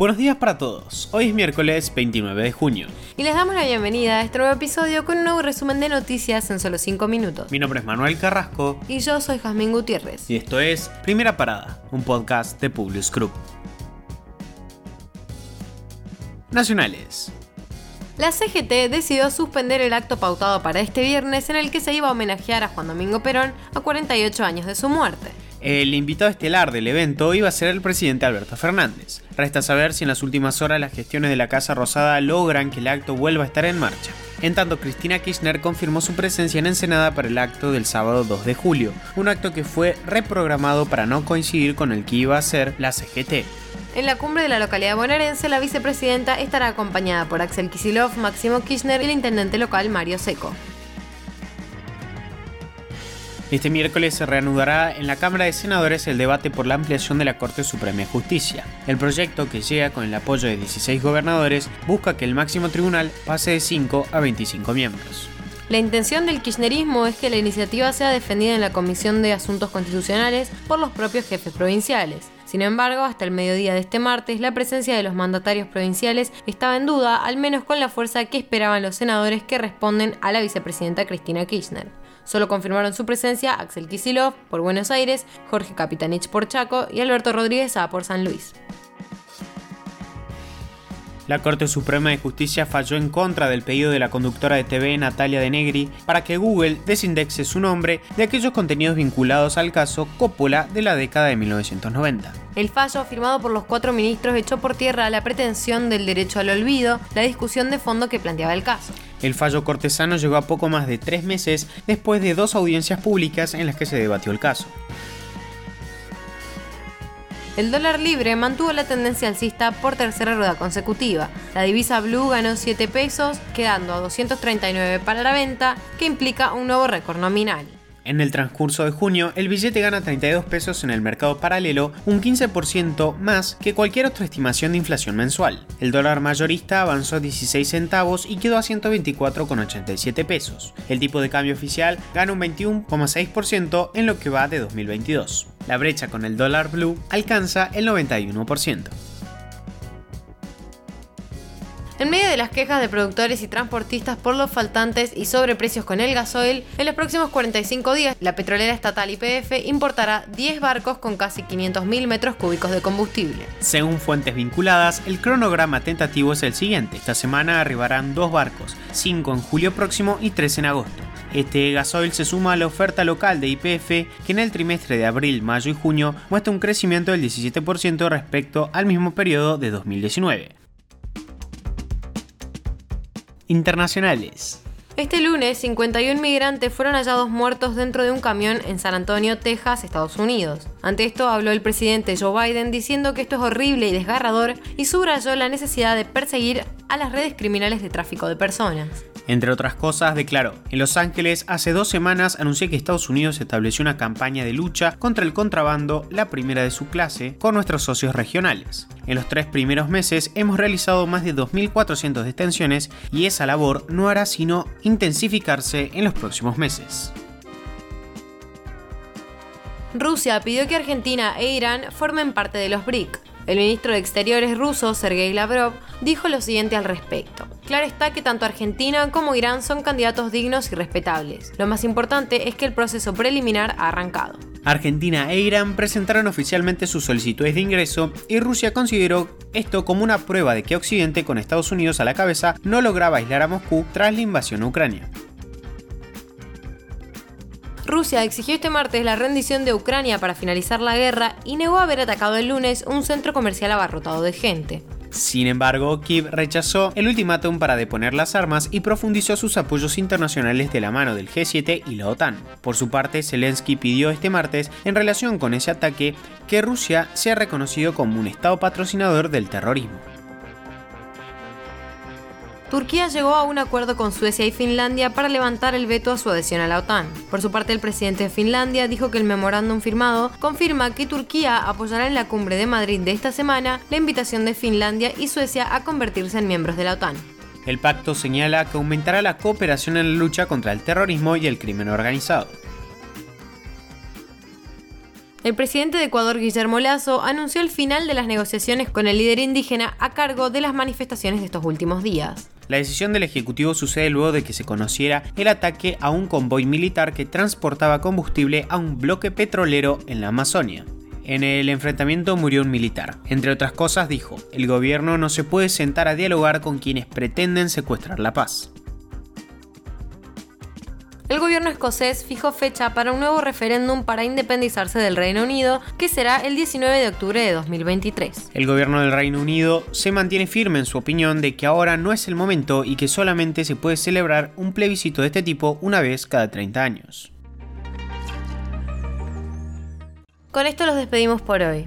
Buenos días para todos. Hoy es miércoles 29 de junio. Y les damos la bienvenida a este nuevo episodio con un nuevo resumen de noticias en solo 5 minutos. Mi nombre es Manuel Carrasco. Y yo soy Jazmín Gutiérrez. Y esto es Primera Parada, un podcast de Publius Group. Nacionales. La CGT decidió suspender el acto pautado para este viernes en el que se iba a homenajear a Juan Domingo Perón a 48 años de su muerte. El invitado estelar del evento iba a ser el presidente Alberto Fernández. Resta saber si en las últimas horas las gestiones de la Casa Rosada logran que el acto vuelva a estar en marcha. En tanto, Cristina Kirchner confirmó su presencia en Ensenada para el acto del sábado 2 de julio, un acto que fue reprogramado para no coincidir con el que iba a ser la CGT. En la cumbre de la localidad bonaerense, la vicepresidenta estará acompañada por Axel Kisilov, Máximo Kirchner y el intendente local Mario Seco. Este miércoles se reanudará en la Cámara de Senadores el debate por la ampliación de la Corte Suprema de Justicia. El proyecto, que llega con el apoyo de 16 gobernadores, busca que el máximo tribunal pase de 5 a 25 miembros. La intención del kirchnerismo es que la iniciativa sea defendida en la Comisión de Asuntos Constitucionales por los propios jefes provinciales. Sin embargo, hasta el mediodía de este martes, la presencia de los mandatarios provinciales estaba en duda, al menos con la fuerza que esperaban los senadores que responden a la vicepresidenta Cristina Kirchner. Solo confirmaron su presencia Axel Kisilov por Buenos Aires, Jorge Capitanich por Chaco y Alberto Rodríguez A por San Luis. La Corte Suprema de Justicia falló en contra del pedido de la conductora de TV Natalia De Negri para que Google desindexe su nombre de aquellos contenidos vinculados al caso Coppola de la década de 1990. El fallo, firmado por los cuatro ministros, echó por tierra la pretensión del derecho al olvido, la discusión de fondo que planteaba el caso. El fallo cortesano llegó a poco más de tres meses después de dos audiencias públicas en las que se debatió el caso. El dólar libre mantuvo la tendencia alcista por tercera rueda consecutiva. La divisa blue ganó 7 pesos, quedando a 239 para la venta, que implica un nuevo récord nominal. En el transcurso de junio, el billete gana 32 pesos en el mercado paralelo, un 15% más que cualquier otra estimación de inflación mensual. El dólar mayorista avanzó 16 centavos y quedó a 124,87 pesos. El tipo de cambio oficial gana un 21,6% en lo que va de 2022. La brecha con el dólar blue alcanza el 91%. En medio de las quejas de productores y transportistas por los faltantes y sobreprecios con el gasoil, en los próximos 45 días la petrolera estatal YPF importará 10 barcos con casi 500.000 metros cúbicos de combustible. Según fuentes vinculadas, el cronograma tentativo es el siguiente. Esta semana arribarán dos barcos, 5 en julio próximo y 3 en agosto. Este gasoil se suma a la oferta local de YPF que en el trimestre de abril, mayo y junio muestra un crecimiento del 17% respecto al mismo periodo de 2019 internacionales. Este lunes, 51 migrantes fueron hallados muertos dentro de un camión en San Antonio, Texas, Estados Unidos. Ante esto habló el presidente Joe Biden diciendo que esto es horrible y desgarrador y subrayó la necesidad de perseguir a las redes criminales de tráfico de personas. Entre otras cosas, declaró, en Los Ángeles hace dos semanas anuncié que Estados Unidos estableció una campaña de lucha contra el contrabando, la primera de su clase, con nuestros socios regionales. En los tres primeros meses hemos realizado más de 2.400 detenciones y esa labor no hará sino intensificarse en los próximos meses. Rusia pidió que Argentina e Irán formen parte de los BRIC. El ministro de Exteriores ruso, Sergei Lavrov, dijo lo siguiente al respecto. Claro está que tanto Argentina como Irán son candidatos dignos y respetables. Lo más importante es que el proceso preliminar ha arrancado. Argentina e Irán presentaron oficialmente sus solicitudes de ingreso y Rusia consideró esto como una prueba de que Occidente, con Estados Unidos a la cabeza, no lograba aislar a Moscú tras la invasión a Ucrania. Rusia exigió este martes la rendición de Ucrania para finalizar la guerra y negó haber atacado el lunes un centro comercial abarrotado de gente. Sin embargo, Kiev rechazó el ultimátum para deponer las armas y profundizó sus apoyos internacionales de la mano del G7 y la OTAN. Por su parte, Zelensky pidió este martes, en relación con ese ataque, que Rusia sea reconocido como un Estado patrocinador del terrorismo. Turquía llegó a un acuerdo con Suecia y Finlandia para levantar el veto a su adhesión a la OTAN. Por su parte, el presidente de Finlandia dijo que el memorándum firmado confirma que Turquía apoyará en la cumbre de Madrid de esta semana la invitación de Finlandia y Suecia a convertirse en miembros de la OTAN. El pacto señala que aumentará la cooperación en la lucha contra el terrorismo y el crimen organizado. El presidente de Ecuador, Guillermo Lazo, anunció el final de las negociaciones con el líder indígena a cargo de las manifestaciones de estos últimos días. La decisión del Ejecutivo sucede luego de que se conociera el ataque a un convoy militar que transportaba combustible a un bloque petrolero en la Amazonia. En el enfrentamiento murió un militar. Entre otras cosas dijo, el gobierno no se puede sentar a dialogar con quienes pretenden secuestrar la paz el gobierno escocés fijó fecha para un nuevo referéndum para independizarse del Reino Unido, que será el 19 de octubre de 2023. El gobierno del Reino Unido se mantiene firme en su opinión de que ahora no es el momento y que solamente se puede celebrar un plebiscito de este tipo una vez cada 30 años. Con esto los despedimos por hoy.